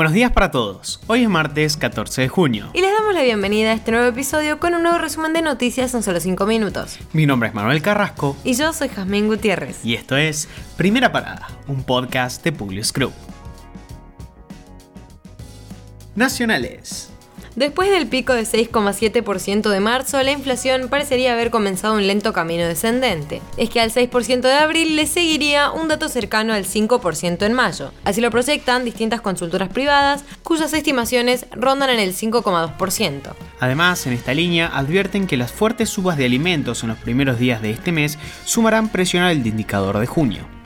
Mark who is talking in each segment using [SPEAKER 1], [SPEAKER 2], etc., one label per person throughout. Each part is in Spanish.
[SPEAKER 1] Buenos días para todos. Hoy es martes 14 de junio.
[SPEAKER 2] Y les damos la bienvenida a este nuevo episodio con un nuevo resumen de noticias en solo 5 minutos.
[SPEAKER 1] Mi nombre es Manuel Carrasco.
[SPEAKER 2] Y yo soy Jazmín Gutiérrez.
[SPEAKER 1] Y esto es Primera Parada, un podcast de Publius Group. Nacionales.
[SPEAKER 2] Después del pico de 6,7% de marzo, la inflación parecería haber comenzado un lento camino descendente. Es que al 6% de abril le seguiría un dato cercano al 5% en mayo. Así lo proyectan distintas consultoras privadas, cuyas estimaciones rondan en el 5,2%.
[SPEAKER 1] Además, en esta línea advierten que las fuertes subas de alimentos en los primeros días de este mes sumarán presión al indicador de junio.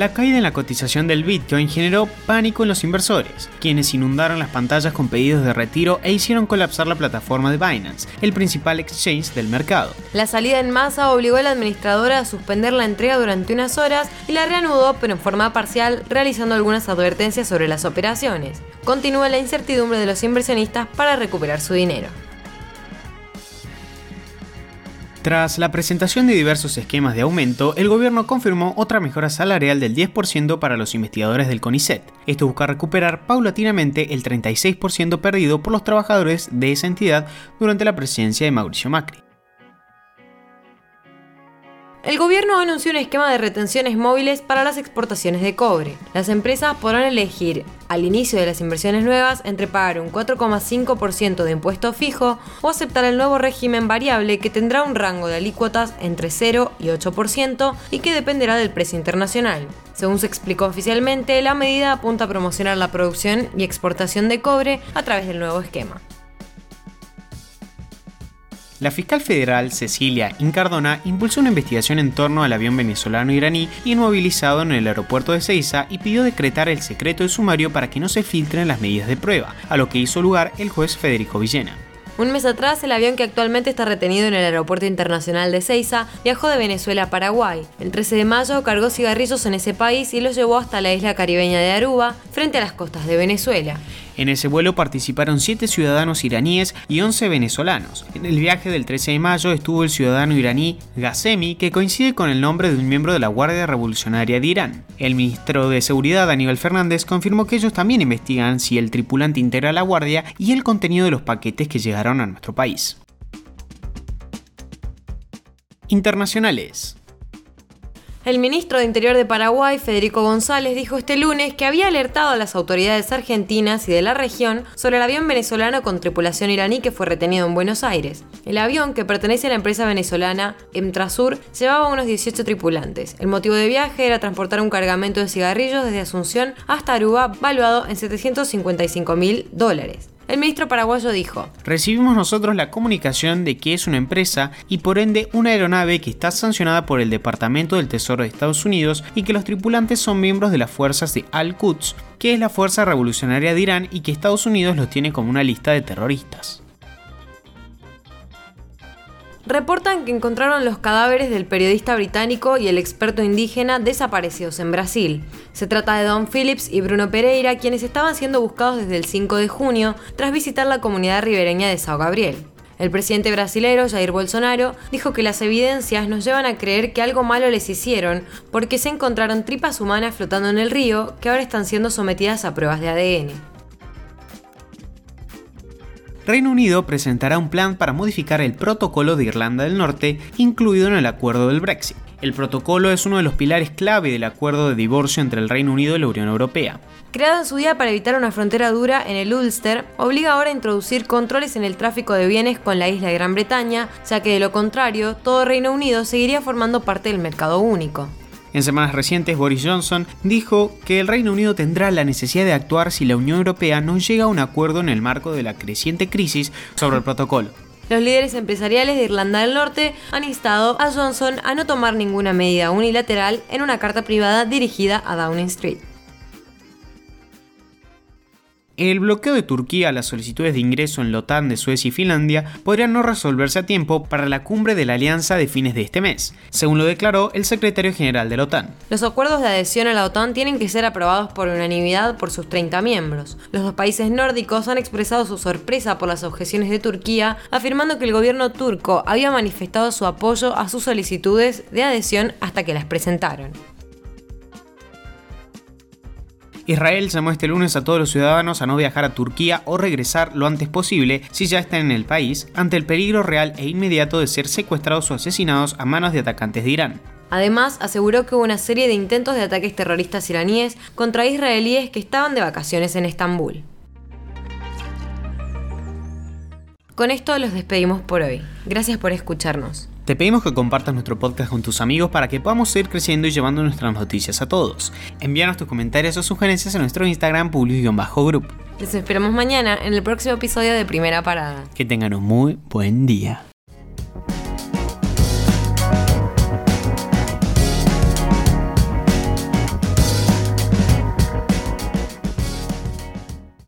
[SPEAKER 1] La caída en la cotización del Bitcoin generó pánico en los inversores, quienes inundaron las pantallas con pedidos de retiro e hicieron colapsar la plataforma de Binance, el principal exchange del mercado.
[SPEAKER 2] La salida en masa obligó a la administradora a suspender la entrega durante unas horas y la reanudó, pero en forma parcial, realizando algunas advertencias sobre las operaciones. Continúa la incertidumbre de los inversionistas para recuperar su dinero.
[SPEAKER 1] Tras la presentación de diversos esquemas de aumento, el gobierno confirmó otra mejora salarial del 10% para los investigadores del CONICET. Esto busca recuperar paulatinamente el 36% perdido por los trabajadores de esa entidad durante la presidencia de Mauricio Macri.
[SPEAKER 2] El gobierno anunció un esquema de retenciones móviles para las exportaciones de cobre. Las empresas podrán elegir al inicio de las inversiones nuevas entre pagar un 4,5% de impuesto fijo o aceptar el nuevo régimen variable que tendrá un rango de alícuotas entre 0 y 8% y que dependerá del precio internacional. Según se explicó oficialmente, la medida apunta a promocionar la producción y exportación de cobre a través del nuevo esquema.
[SPEAKER 1] La fiscal federal Cecilia Incardona impulsó una investigación en torno al avión venezolano-iraní inmovilizado en el aeropuerto de Ceiza y pidió decretar el secreto de sumario para que no se filtren las medidas de prueba, a lo que hizo lugar el juez Federico Villena.
[SPEAKER 2] Un mes atrás, el avión que actualmente está retenido en el Aeropuerto Internacional de Ceiza viajó de Venezuela a Paraguay. El 13 de mayo cargó cigarrillos en ese país y los llevó hasta la isla caribeña de Aruba, frente a las costas de Venezuela.
[SPEAKER 1] En ese vuelo participaron 7 ciudadanos iraníes y 11 venezolanos. En el viaje del 13 de mayo estuvo el ciudadano iraní Ghasemi, que coincide con el nombre de un miembro de la Guardia Revolucionaria de Irán. El ministro de Seguridad, Aníbal Fernández, confirmó que ellos también investigan si el tripulante integra la Guardia y el contenido de los paquetes que llegaron a nuestro país. Internacionales.
[SPEAKER 2] El ministro de Interior de Paraguay, Federico González, dijo este lunes que había alertado a las autoridades argentinas y de la región sobre el avión venezolano con tripulación iraní que fue retenido en Buenos Aires. El avión, que pertenece a la empresa venezolana Emtrasur, llevaba unos 18 tripulantes. El motivo de viaje era transportar un cargamento de cigarrillos desde Asunción hasta Aruba, valuado en 755 mil dólares. El ministro paraguayo dijo,
[SPEAKER 1] Recibimos nosotros la comunicación de que es una empresa y por ende una aeronave que está sancionada por el Departamento del Tesoro de Estados Unidos y que los tripulantes son miembros de las fuerzas de Al-Quds, que es la Fuerza Revolucionaria de Irán y que Estados Unidos los tiene como una lista de terroristas
[SPEAKER 2] reportan que encontraron los cadáveres del periodista británico y el experto indígena desaparecidos en Brasil. Se trata de Don Phillips y Bruno Pereira, quienes estaban siendo buscados desde el 5 de junio tras visitar la comunidad ribereña de Sao Gabriel. El presidente brasilero Jair Bolsonaro dijo que las evidencias nos llevan a creer que algo malo les hicieron porque se encontraron tripas humanas flotando en el río que ahora están siendo sometidas a pruebas de ADN.
[SPEAKER 1] Reino Unido presentará un plan para modificar el protocolo de Irlanda del Norte incluido en el acuerdo del Brexit. El protocolo es uno de los pilares clave del acuerdo de divorcio entre el Reino Unido y la Unión Europea.
[SPEAKER 2] Creado en su día para evitar una frontera dura en el Ulster, obliga ahora a introducir controles en el tráfico de bienes con la isla de Gran Bretaña, ya que de lo contrario, todo Reino Unido seguiría formando parte del mercado único.
[SPEAKER 1] En semanas recientes, Boris Johnson dijo que el Reino Unido tendrá la necesidad de actuar si la Unión Europea no llega a un acuerdo en el marco de la creciente crisis sobre el protocolo.
[SPEAKER 2] Los líderes empresariales de Irlanda del Norte han instado a Johnson a no tomar ninguna medida unilateral en una carta privada dirigida a Downing Street.
[SPEAKER 1] El bloqueo de Turquía a las solicitudes de ingreso en la OTAN de Suecia y Finlandia podría no resolverse a tiempo para la cumbre de la alianza de fines de este mes, según lo declaró el secretario general de la OTAN.
[SPEAKER 2] Los acuerdos de adhesión a la OTAN tienen que ser aprobados por unanimidad por sus 30 miembros. Los dos países nórdicos han expresado su sorpresa por las objeciones de Turquía, afirmando que el gobierno turco había manifestado su apoyo a sus solicitudes de adhesión hasta que las presentaron.
[SPEAKER 1] Israel llamó este lunes a todos los ciudadanos a no viajar a Turquía o regresar lo antes posible si ya están en el país, ante el peligro real e inmediato de ser secuestrados o asesinados a manos de atacantes de Irán.
[SPEAKER 2] Además, aseguró que hubo una serie de intentos de ataques terroristas iraníes contra israelíes que estaban de vacaciones en Estambul. Con esto los despedimos por hoy. Gracias por escucharnos.
[SPEAKER 1] Te pedimos que compartas nuestro podcast con tus amigos para que podamos seguir creciendo y llevando nuestras noticias a todos. Envíanos tus comentarios o sugerencias en nuestro Instagram public-group.
[SPEAKER 2] Les esperamos mañana en el próximo episodio de Primera Parada.
[SPEAKER 1] Que tengan un muy buen día.